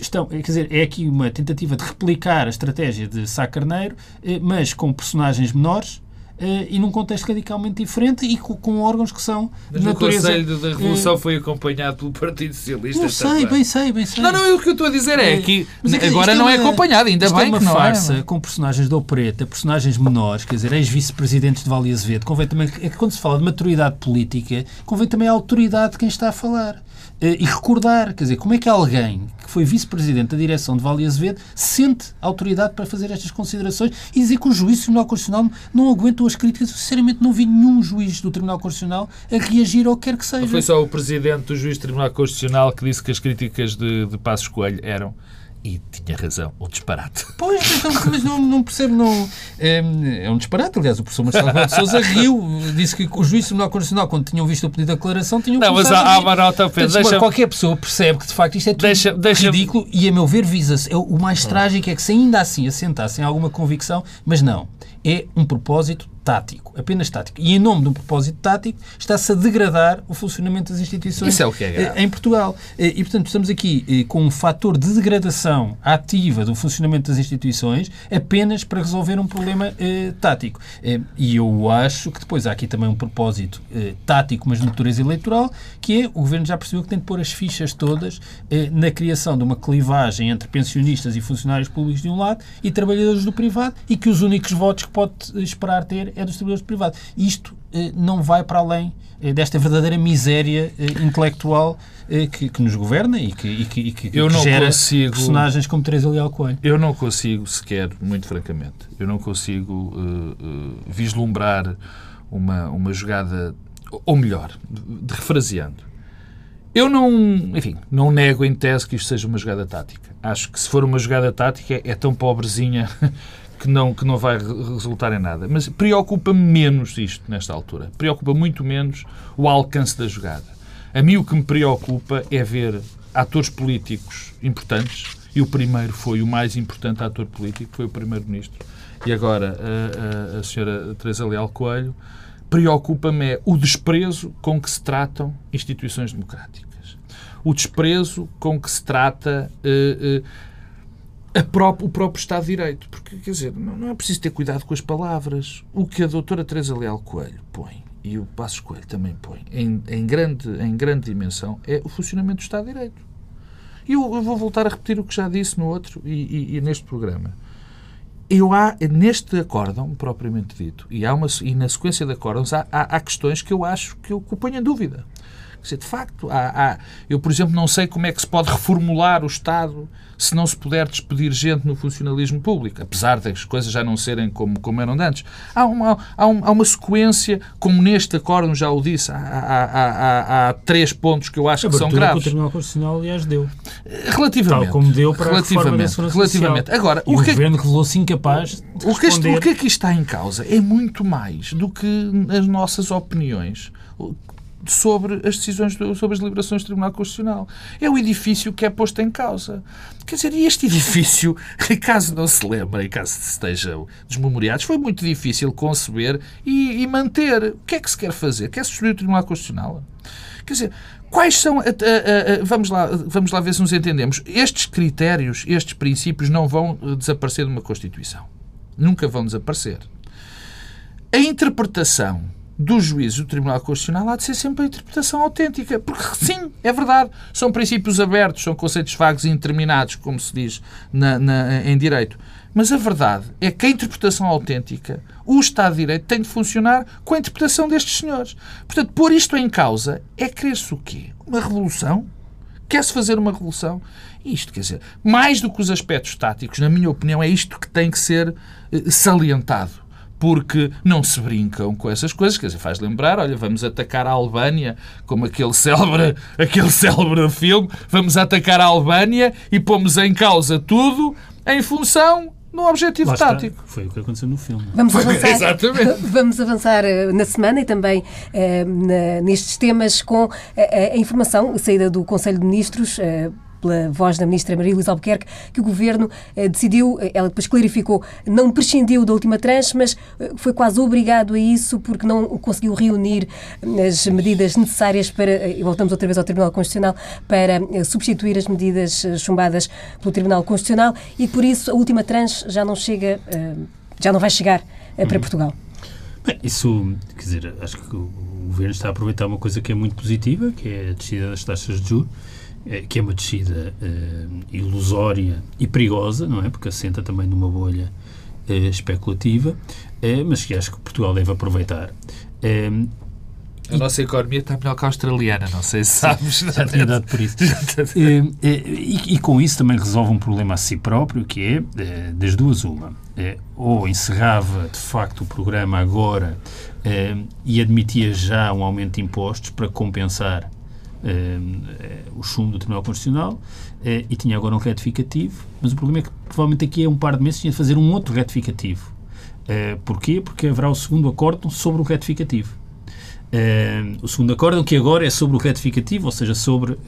Estão, quer dizer, é aqui uma tentativa de replicar a estratégia de Sá Carneiro, eh, mas com personagens menores, e num contexto radicalmente diferente e com, com órgãos que são Mas de natureza... o Conselho da Revolução uh, foi acompanhado pelo Partido Socialista Não sei, também. bem sei, bem sei. Não, não, o que eu estou a dizer é que é agora não é, acompanhado, ainda bem é uma que não farsa é. com personagens de opereta, personagens menores, quer dizer, ex-vice-presidentes de Vale Azevedo. Convém também, é que quando se fala de maturidade política, convém também a autoridade de quem está a falar. Eh, e recordar, quer dizer, como é que alguém que foi vice-presidente da direção de Vale Azevedo sente autoridade para fazer estas considerações e dizer que o juiz do Tribunal Constitucional não aguentam as críticas. Eu, sinceramente, não vi nenhum juiz do Tribunal Constitucional a reagir ao que quer que seja. Foi só o presidente do juiz do Tribunal Constitucional que disse que as críticas de, de Passos Coelho eram e tinha razão, um disparate. Pois, então, mas não, não percebo, não. É, é, um disparate. Aliás, o professor Marcelo de Souza riu, disse que os juízes do Tribunal Constitucional, quando tinham visto o pedido de declaração, tinham Não, mas há, há uma nota, Pedro. deixa... Qualquer pessoa percebe que, de facto, isto é tudo deixa, deixa... ridículo e, a meu ver, visa-se. É o mais trágico é que, se ainda assim assentassem alguma convicção, mas não. É um propósito tático, apenas tático. E em nome de um propósito tático está-se a degradar o funcionamento das instituições Isso é o que é grave. em Portugal. E, portanto, estamos aqui eh, com um fator de degradação ativa do funcionamento das instituições apenas para resolver um problema eh, tático. Eh, e eu acho que depois há aqui também um propósito eh, tático, mas de natureza eleitoral, que é o Governo já percebeu que tem de pôr as fichas todas eh, na criação de uma clivagem entre pensionistas e funcionários públicos de um lado e trabalhadores do privado e que os únicos votos que pode esperar ter é dos trabalhadores privados. Isto eh, não vai para além eh, desta verdadeira miséria eh, intelectual que, que, nos governa e que, e que, e que, eu que não gera consigo, personagens como Teresa Leal Coelho. Eu não consigo sequer, muito francamente, eu não consigo uh, uh, vislumbrar uma, uma jogada, ou melhor, de, refraseando, eu não, enfim, não nego em tese que isto seja uma jogada tática. Acho que se for uma jogada tática é tão pobrezinha que não, que não vai resultar em nada. Mas preocupa-me menos isto nesta altura. Preocupa muito menos o alcance da jogada. A mim o que me preocupa é ver atores políticos importantes, e o primeiro foi o mais importante ator político, foi o Primeiro-Ministro, e agora a, a, a senhora Teresa Leal Coelho, preocupa-me é o desprezo com que se tratam instituições democráticas. O desprezo com que se trata... Uh, uh, própria, o próprio Estado de Direito. Porque, quer dizer, não, é preciso ter cuidado com as palavras. O que a doutora Teresa Leal Coelho põe, e o Passos Coelho também põe, em, em, grande, em grande dimensão, é o funcionamento do Estado de Direito. E eu, eu vou voltar a repetir o que já disse no outro e, e, e neste programa. Eu há, neste acórdão, propriamente dito, e, há uma, e na sequência de acórdãos, há, há, há questões que eu acho que eu, que ponho em dúvida. Quer dizer, de facto, há, há, eu, por exemplo, não sei como é que se pode reformular o Estado se não se puder despedir gente no funcionalismo público, apesar das coisas já não serem como, como eram antes. Há uma, há, uma, há uma sequência, como neste acordo já o disse, há, há, há, três pontos que eu acho que são graves. que o Tribunal Constitucional, aliás, deu. Relativamente. Tal como deu para relativamente, a relativamente. Agora, o, o que, é governo revelou-se incapaz de o que, este, o que é que está em causa é muito mais do que as nossas opiniões sobre as decisões, sobre as deliberações do Tribunal Constitucional. É o edifício que é posto em causa. Quer dizer, e este edifício, caso não se lembrem, caso estejam desmemoriados, foi muito difícil conceber e, e manter. O que é que se quer fazer? Quer substituir o Tribunal Constitucional? Quer dizer, quais são. A, a, a, vamos, lá, vamos lá ver se nos entendemos. Estes critérios, estes princípios não vão desaparecer de uma Constituição. Nunca vão desaparecer. A interpretação dos juízes do Tribunal Constitucional há de ser sempre a interpretação autêntica. Porque, sim, é verdade, são princípios abertos, são conceitos vagos e indeterminados, como se diz na, na, em direito. Mas a verdade é que a interpretação autêntica, o Estado de Direito, tem de funcionar com a interpretação destes senhores. Portanto, pôr isto em causa é querer-se o quê? Uma revolução? Quer-se fazer uma revolução? Isto, quer dizer, mais do que os aspectos táticos, na minha opinião, é isto que tem que ser eh, salientado porque não se brincam com essas coisas. Quer dizer, faz lembrar, olha, vamos atacar a Albânia, como aquele célebre, aquele célebre filme, vamos atacar a Albânia e pomos em causa tudo em função no objetivo Lá tático. Está. Foi o que aconteceu no filme. Vamos Foi, avançar, exatamente. Vamos avançar eh, na semana e também uh, na, nestes temas com a, eh, a informação, saída do Conselho de Ministros. Uh, pela voz da ministra Maria Luísa Albuquerque, que o governo eh, decidiu, eh, ela depois clarificou, não prescindiu da última tranche, mas eh, foi quase obrigado a isso porque não conseguiu reunir as medidas necessárias para, e voltamos outra vez ao Tribunal Constitucional, para substituir as medidas chumbadas pelo Tribunal Constitucional e por isso a última tranche já não chega, já não vai chegar para uhum. Portugal. Bem, isso, quer dizer, acho que o Governo está a aproveitar uma coisa que é muito positiva, que é a descida das taxas de juros, que é uma descida uh, ilusória e perigosa, não é? Porque assenta também numa bolha uh, especulativa, uh, mas que acho que Portugal deve aproveitar. A nossa economia está melhor que a australiana, não sei se sabes. Já tinha dado por isso. e, e, e, com isso também resolve um problema a si próprio, que é, das duas, uma. ou encerrava, de facto, o programa agora e admitia já um aumento de impostos para compensar o chumbo do Tribunal Constitucional e tinha agora um retificativo, mas o problema é que provavelmente aqui é um par de meses tinha de fazer um outro retificativo. porquê? Porque haverá o segundo acórdão sobre o retificativo. Uh, o segundo acórdão, que agora é sobre o retificativo, ou seja, sobre uh,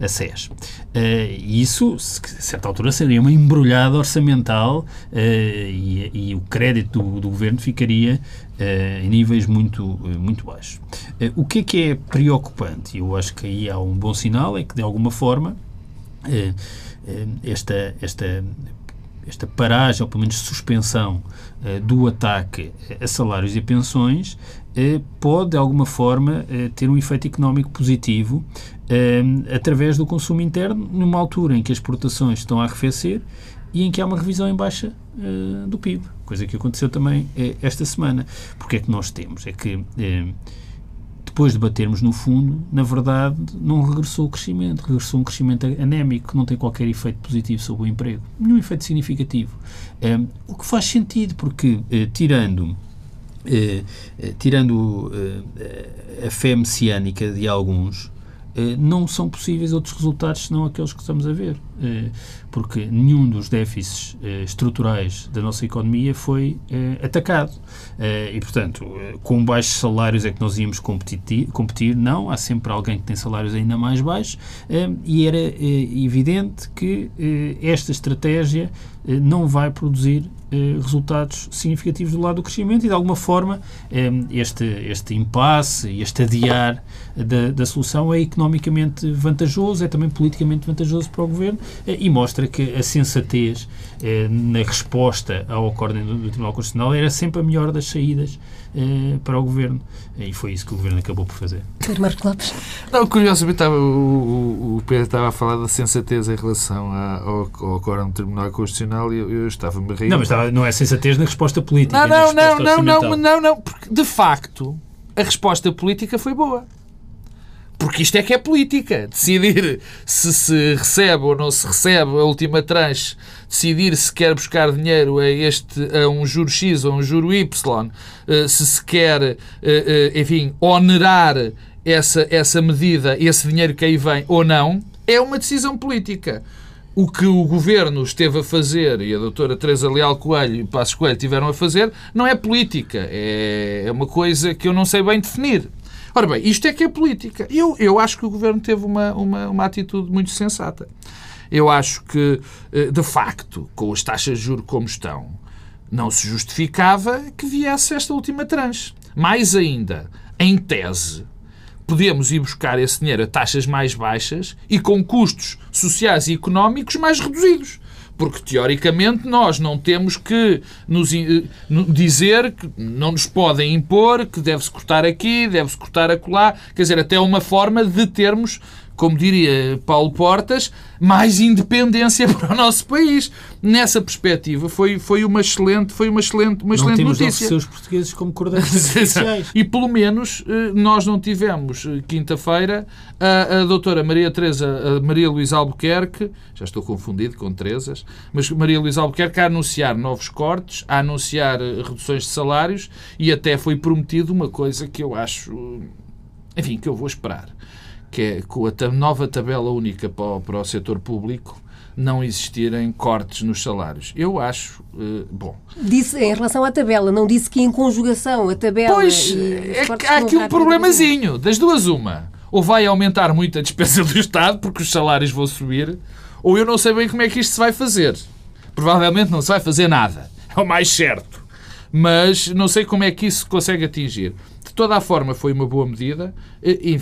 a SES. Uh, e isso, a certa altura, seria uma embrulhada orçamental e, e, o crédito do, do governo ficaria em níveis muito, muito baixos. o que é que é preocupante? Eu acho que aí há um bom sinal, é que, de alguma forma, esta, esta esta paragem, ou pelo menos suspensão, do ataque a salários e pensões eh, pode, de alguma forma, eh, ter um efeito económico positivo eh, através do consumo interno, numa altura em que as exportações estão a arrefecer e em que há uma revisão em baixa do PIB, coisa que aconteceu também esta semana. Porque é que nós temos? É que depois de batermos no fundo, na verdade, não regressou o crescimento. Regressou um crescimento anémico que não tem qualquer efeito positivo sobre o emprego. Nenhum efeito significativo. o que faz sentido, porque, tirando eh, eh, tirando eh, a fé messiânica de alguns, não são possíveis outros resultados senão aqueles que estamos a ver. Porque nenhum dos déficits estruturais da nossa economia foi atacado. E, portanto, com baixos salários é que nós íamos competir, competir? Não, há sempre alguém que tem salários ainda mais baixos e era evidente que esta estratégia não vai produzir eh, resultados significativos do lado do crescimento e, de alguma forma, eh, este, este impasse, este adiar da, da solução é economicamente vantajoso, é também politicamente vantajoso para o Governo eh, e mostra que a sensatez na resposta ao acórdão do Tribunal Constitucional era sempre a melhor das saídas para o Governo. E foi isso que o Governo acabou por fazer. Pedro Marcos Lopes. Não, curiosamente, estava, o, o, Pedro estava a falar da sensatez em relação ao, ao acórdão do Tribunal Constitucional e eu, eu estava-me a rir. Não, mas estava, não é sensatez na resposta política. Não, não, não, não, não, não, não, porque de facto a resposta política foi boa. Porque isto é que é política. Decidir se se recebe ou não se recebe a última tranche, decidir se quer buscar dinheiro a, este, a um juro X ou um juro Y, eh, se se quer, eh, eh, enfim, onerar essa, essa medida, esse dinheiro que aí vem ou não, é uma decisão política o que o governo esteve a fazer e a doutora Teresa Leal Coelho e Passos Coelho tiveram a fazer não é política, é, é uma coisa que eu não sei bem definir. Ora bem, isto é que é política. Eu, eu acho que o governo teve uma, uma, uma atitude muito sensata. Eu acho que, eh, de facto, com as taxas de juros como estão, não se justificava que viesse esta última tranche. Mais ainda, em tese, podemos ir buscar esse dinheiro a taxas mais baixas e com custos sociais e económicos mais reduzidos. Porque, teoricamente, nós não temos que nos dizer que não nos podem impor que deve-se cortar aqui, deve-se cortar acolá. Quer dizer, até uma forma de termos como diria Paulo Portas, mais independência para o nosso país. Nessa perspectiva, foi, foi uma excelente, foi uma excelente, uma excelente não notícia. os portugueses como oficiais. E pelo menos eh, nós não tivemos eh, quinta-feira a, a doutora Maria Teresa, Maria Luísa Albuquerque, já estou confundido com Teresas, mas Maria Luísa Albuquerque a anunciar novos cortes, a anunciar eh, reduções de salários e até foi prometido uma coisa que eu acho, enfim, que eu vou esperar que é com a nova tabela única para o, para o setor público não existirem cortes nos salários. Eu acho, uh, bom... Disse em relação à tabela, não disse que em conjugação a tabela... Pois, é há aqui um problemazinho, das duas uma. Ou vai aumentar muito a despesa do Estado, porque os salários vão subir, ou eu não sei bem como é que isto se vai fazer. Provavelmente não se vai fazer nada. É o mais certo. Mas não sei como é que isso consegue atingir toda a forma foi uma boa medida.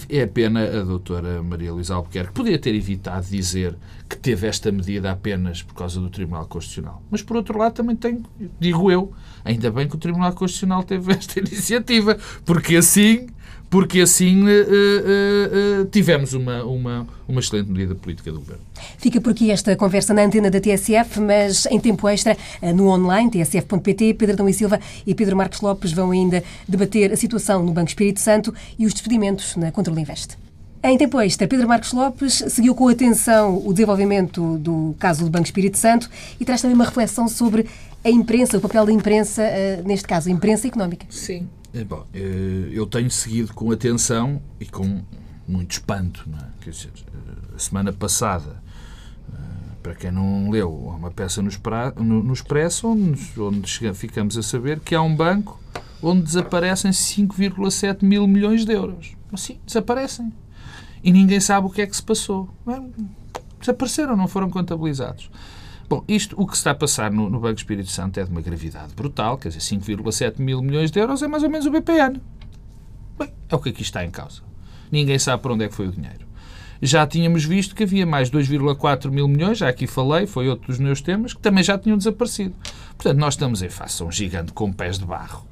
É pena a doutora Maria Luísa Albuquerque podia ter evitado dizer que teve esta medida apenas por causa do Tribunal Constitucional. Mas, por outro lado, também tenho, digo eu, ainda bem que o Tribunal Constitucional teve esta iniciativa, porque assim porque assim uh, uh, uh, tivemos uma, uma, uma excelente medida política do Governo. Fica por aqui esta conversa na antena da TSF, mas em tempo extra, no online, tsf.pt, Pedro Adão e Silva e Pedro Marcos Lopes vão ainda debater a situação no Banco Espírito Santo e os despedimentos na Controle Invest. Em tempo extra, Pedro Marcos Lopes seguiu com atenção o desenvolvimento do caso do Banco Espírito Santo e traz também uma reflexão sobre a imprensa, o papel da imprensa, neste caso, a imprensa económica. Sim, bom, eh, eu tenho seguido com atenção e com muito espanto. É? Quer dizer, eh, a semana passada, eh, para quem não leu, há uma peça no, Expresso onde, onde ficamos a saber que há um banco onde desaparecem 5,7 mil milhões de euros. Assim, desaparecem. E ninguém sabe o que é que se passou. Desapareceram, não foram contabilizados. Bom, isto, o que está a passar no, no Banco Espírito Santo é de uma gravidade brutal, quer dizer, 5,7 mil milhões de euros é mais ou menos o BPN. Bem, é o que aqui está em causa. Ninguém sabe para onde é que foi o dinheiro. Já tínhamos visto que havia mais 2,4 mil milhões, já aqui falei, foi outro dos meus temas, que também já tinham desaparecido. Portanto, nós estamos em face a um gigante com pés de barro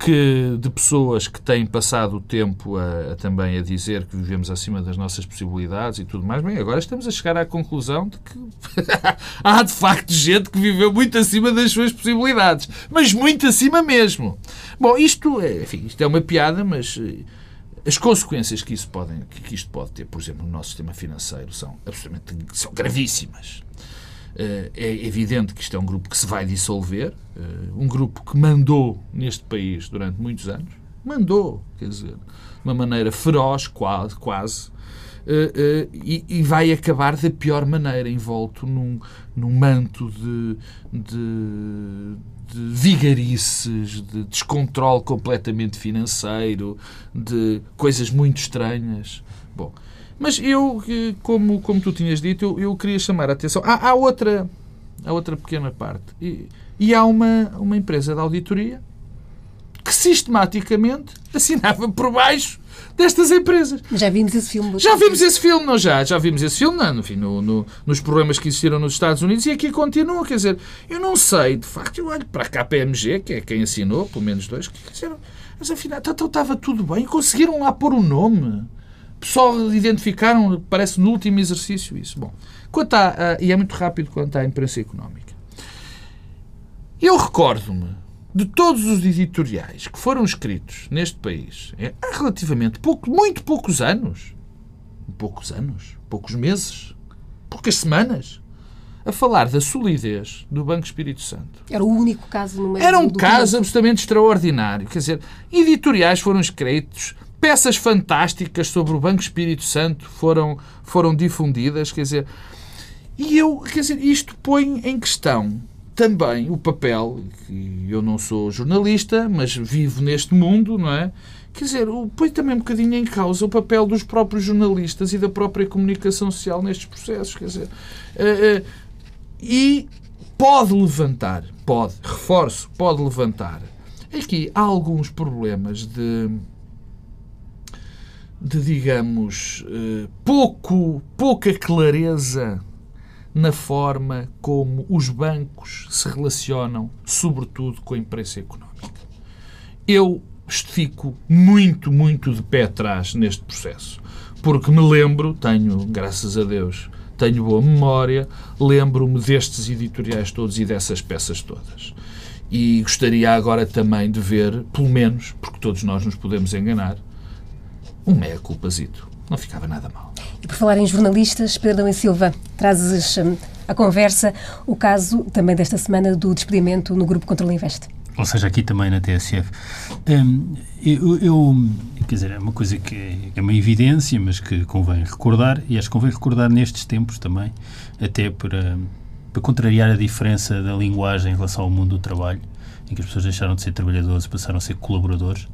que de pessoas que têm passado o tempo a, a, também a dizer que vivemos acima das nossas possibilidades e tudo mais. Bem, agora estamos a chegar à conclusão de que há de facto gente que viveu muito acima das suas possibilidades, mas muito acima mesmo. Bom, isto é, enfim, isto é uma piada, mas eh, as consequências que, isso podem, que isto pode ter, por exemplo, no nosso sistema financeiro são absolutamente são gravíssimas. Eh, é evidente que isto é um grupo que se vai dissolver, eh, um grupo que mandou neste país durante muitos anos, mandou, quer dizer, de uma maneira feroz, quase, quase eh, e, e, vai acabar da pior maneira, envolto num, num manto de, de, de vigarices, de descontrole completamente financeiro, de coisas muito estranhas. Bom, mas eu, como, como tu tinhas dito, eu, eu queria chamar a atenção. Há, há, outra, há outra pequena parte. E, e há uma, uma empresa de auditoria que sistematicamente assinava por baixo destas empresas. Já vimos esse filme. Já vimos esse filme, não já? Já vimos esse filme, não, enfim, no, no, nos problemas que existiram nos Estados Unidos e aqui continua. Quer dizer, eu não sei, de facto, eu olho para a KPMG, que é quem assinou, pelo menos dois, que mas afinal, então, então estava tudo bem, conseguiram lá pôr o nome só identificaram, parece no último exercício, isso. Bom, quanto à, e é muito rápido quanto à imprensa económica. Eu recordo-me de todos os editoriais que foram escritos neste país é, há relativamente pouco, muito poucos anos, poucos anos, poucos meses, poucas semanas, a falar da solidez do Banco Espírito Santo. Era o único caso no meio Era um caso absolutamente extraordinário. Quer dizer, editoriais foram escritos peças fantásticas sobre o Banco Espírito Santo foram, foram difundidas, quer dizer, e eu, quer dizer, isto põe em questão também o papel, que eu não sou jornalista, mas vivo neste mundo, não é? Quer dizer, põe também um bocadinho em causa o papel dos próprios jornalistas e da própria comunicação social nestes processos, quer dizer, uh, uh, e pode levantar, pode, reforço, pode levantar aqui há alguns problemas de de, digamos, eh, pouco, pouca clareza na forma como os bancos se relacionam, sobretudo com a imprensa económica. Eu fico muito, muito de pé atrás neste processo, porque me lembro, tenho, graças a Deus, tenho boa memória, lembro-me destes editoriais todos e dessas peças todas. E gostaria agora também de ver, pelo menos, porque todos nós nos podemos enganar, um meia-culpazito. Não ficava nada mal. E por falar em jornalistas, Pedro e Silva, trazes hum, a conversa o caso também desta semana do despedimento no Grupo Controle Invest. Ou seja, aqui também na TSF. Hum, eu, eu, quer dizer, é uma coisa que é uma evidência, mas que convém recordar, e acho que convém recordar nestes tempos também, até para, para contrariar a diferença da linguagem em relação ao mundo do trabalho em que as pessoas deixaram de ser trabalhadores e passaram a ser colaboradores,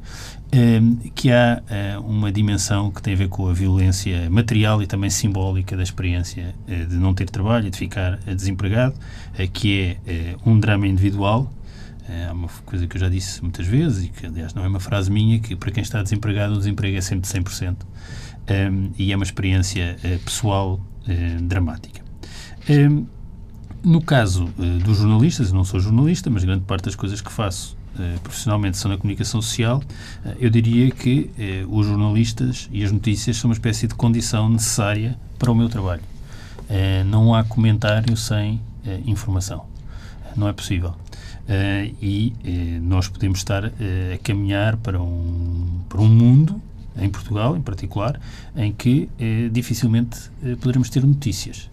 ehm, que há eh, uma dimensão que tem a ver com a violência material e também simbólica da experiência eh, de não ter trabalho e de ficar eh, desempregado, que é um drama individual, há uma coisa que eu já disse muitas vezes e que, aliás, não é uma frase minha, que para quem está desempregado o desemprego é sempre de 100%. Um, e é uma experiência pessoal dramática. Um, no caso uh, dos jornalistas, eu não sou jornalista, mas grande parte das coisas que faço profissionalmente são na comunicação social, eu diria que os jornalistas e as notícias são uma espécie de condição necessária para o meu trabalho. não há comentário sem informação. Não é possível. e nós podemos estar a caminhar para um, para um mundo em Portugal, em particular, em que eh, dificilmente eh, poderemos ter notícias.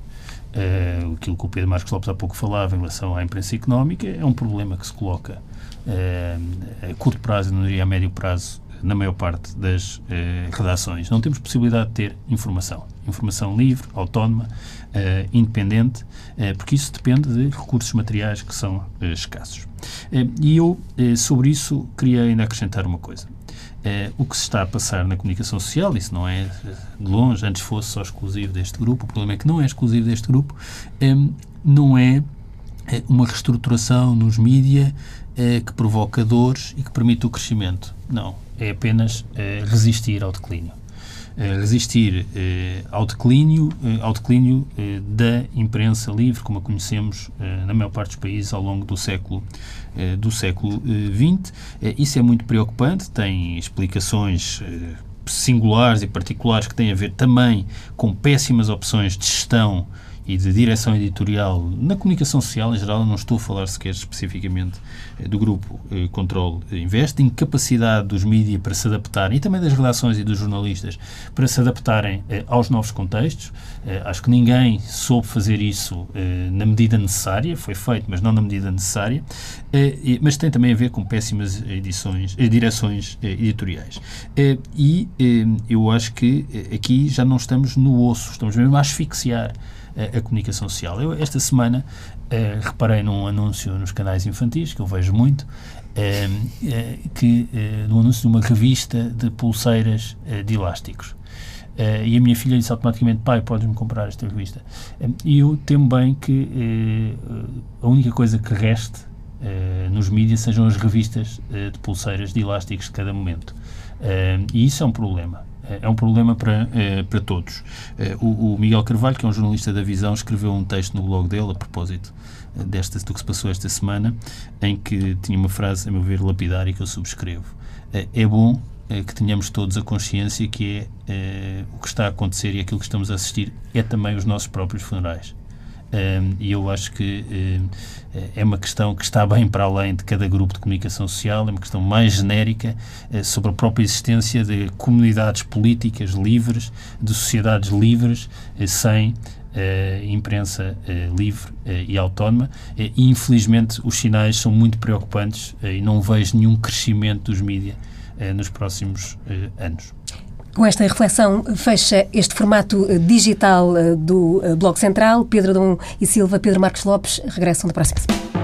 Uh, aquilo que o Pedro Marcos Lopes há pouco falava em relação à imprensa económica é um problema que se coloca uh, a curto prazo, não diria a médio prazo, na maior parte das uh, redações. Não temos possibilidade de ter informação. Informação livre, autónoma, uh, independente, porque isso depende de recursos materiais que são escassos. e eu, sobre isso, queria ainda acrescentar uma coisa. É, o que se está a passar na comunicação social, isso não é de longe, antes fosse só exclusivo deste grupo, o problema é que não é exclusivo deste grupo, é, não é, é uma reestruturação nos mídia é, que provoca dores e que permite o crescimento. Não, é apenas resistir ao declínio. É, resistir é, ao declínio, ao declínio da imprensa livre, como a conhecemos na maior parte dos países ao longo do século eh, do século XX. Eh, eh, isso é muito preocupante, tem explicações singulares e particulares que têm a ver também com péssimas opções de gestão e de direção editorial na comunicação social em geral, não estou a falar sequer especificamente eh, do grupo eh, Control Invest, incapacidade dos mídias para se adaptarem e também das redações e dos jornalistas para se adaptarem eh, aos novos contextos. Eh, acho que ninguém soube fazer isso na medida necessária, foi feito, mas não na medida necessária, mas tem também a ver com péssimas edições, direções editoriais. e eu acho que aqui já não estamos no osso, estamos mesmo a asfixiar a, comunicação social. Eu, esta semana, uh, reparei num anúncio nos canais infantis, que eu vejo muito, uh, que, no anúncio de uma revista de pulseiras de elásticos. Uh, e a minha filha disse automaticamente: Pai, podes-me comprar esta revista? E eu temo bem que uh, a única coisa que reste nos mídias sejam as revistas de pulseiras de elásticos de cada momento. e isso é um problema é um problema para, é, para todos. É, o, o, Miguel Carvalho, que é um jornalista da Visão, escreveu um texto no blog dele a propósito é, desta, do que se passou esta semana, em que tinha uma frase, a meu ver, lapidária que eu subscrevo. É, bom que tenhamos todos a consciência que é, é, o que está a acontecer e aquilo que estamos a assistir é também os nossos próprios funerais e eu acho que é uma questão que está bem para além de cada grupo de comunicação social, é uma questão mais genérica eh, sobre a própria existência de comunidades políticas livres, de sociedades livres, eh, sem Uh, imprensa uh, livre uh, e autónoma e infelizmente os sinais são muito preocupantes e não vejo nenhum crescimento dos mídias nos próximos anos. Com esta reflexão, fecha este formato eh, digital eh, do eh, Blog Central. Pedro Dom e Silva, Pedro Marcos Lopes regressam da próxima semana.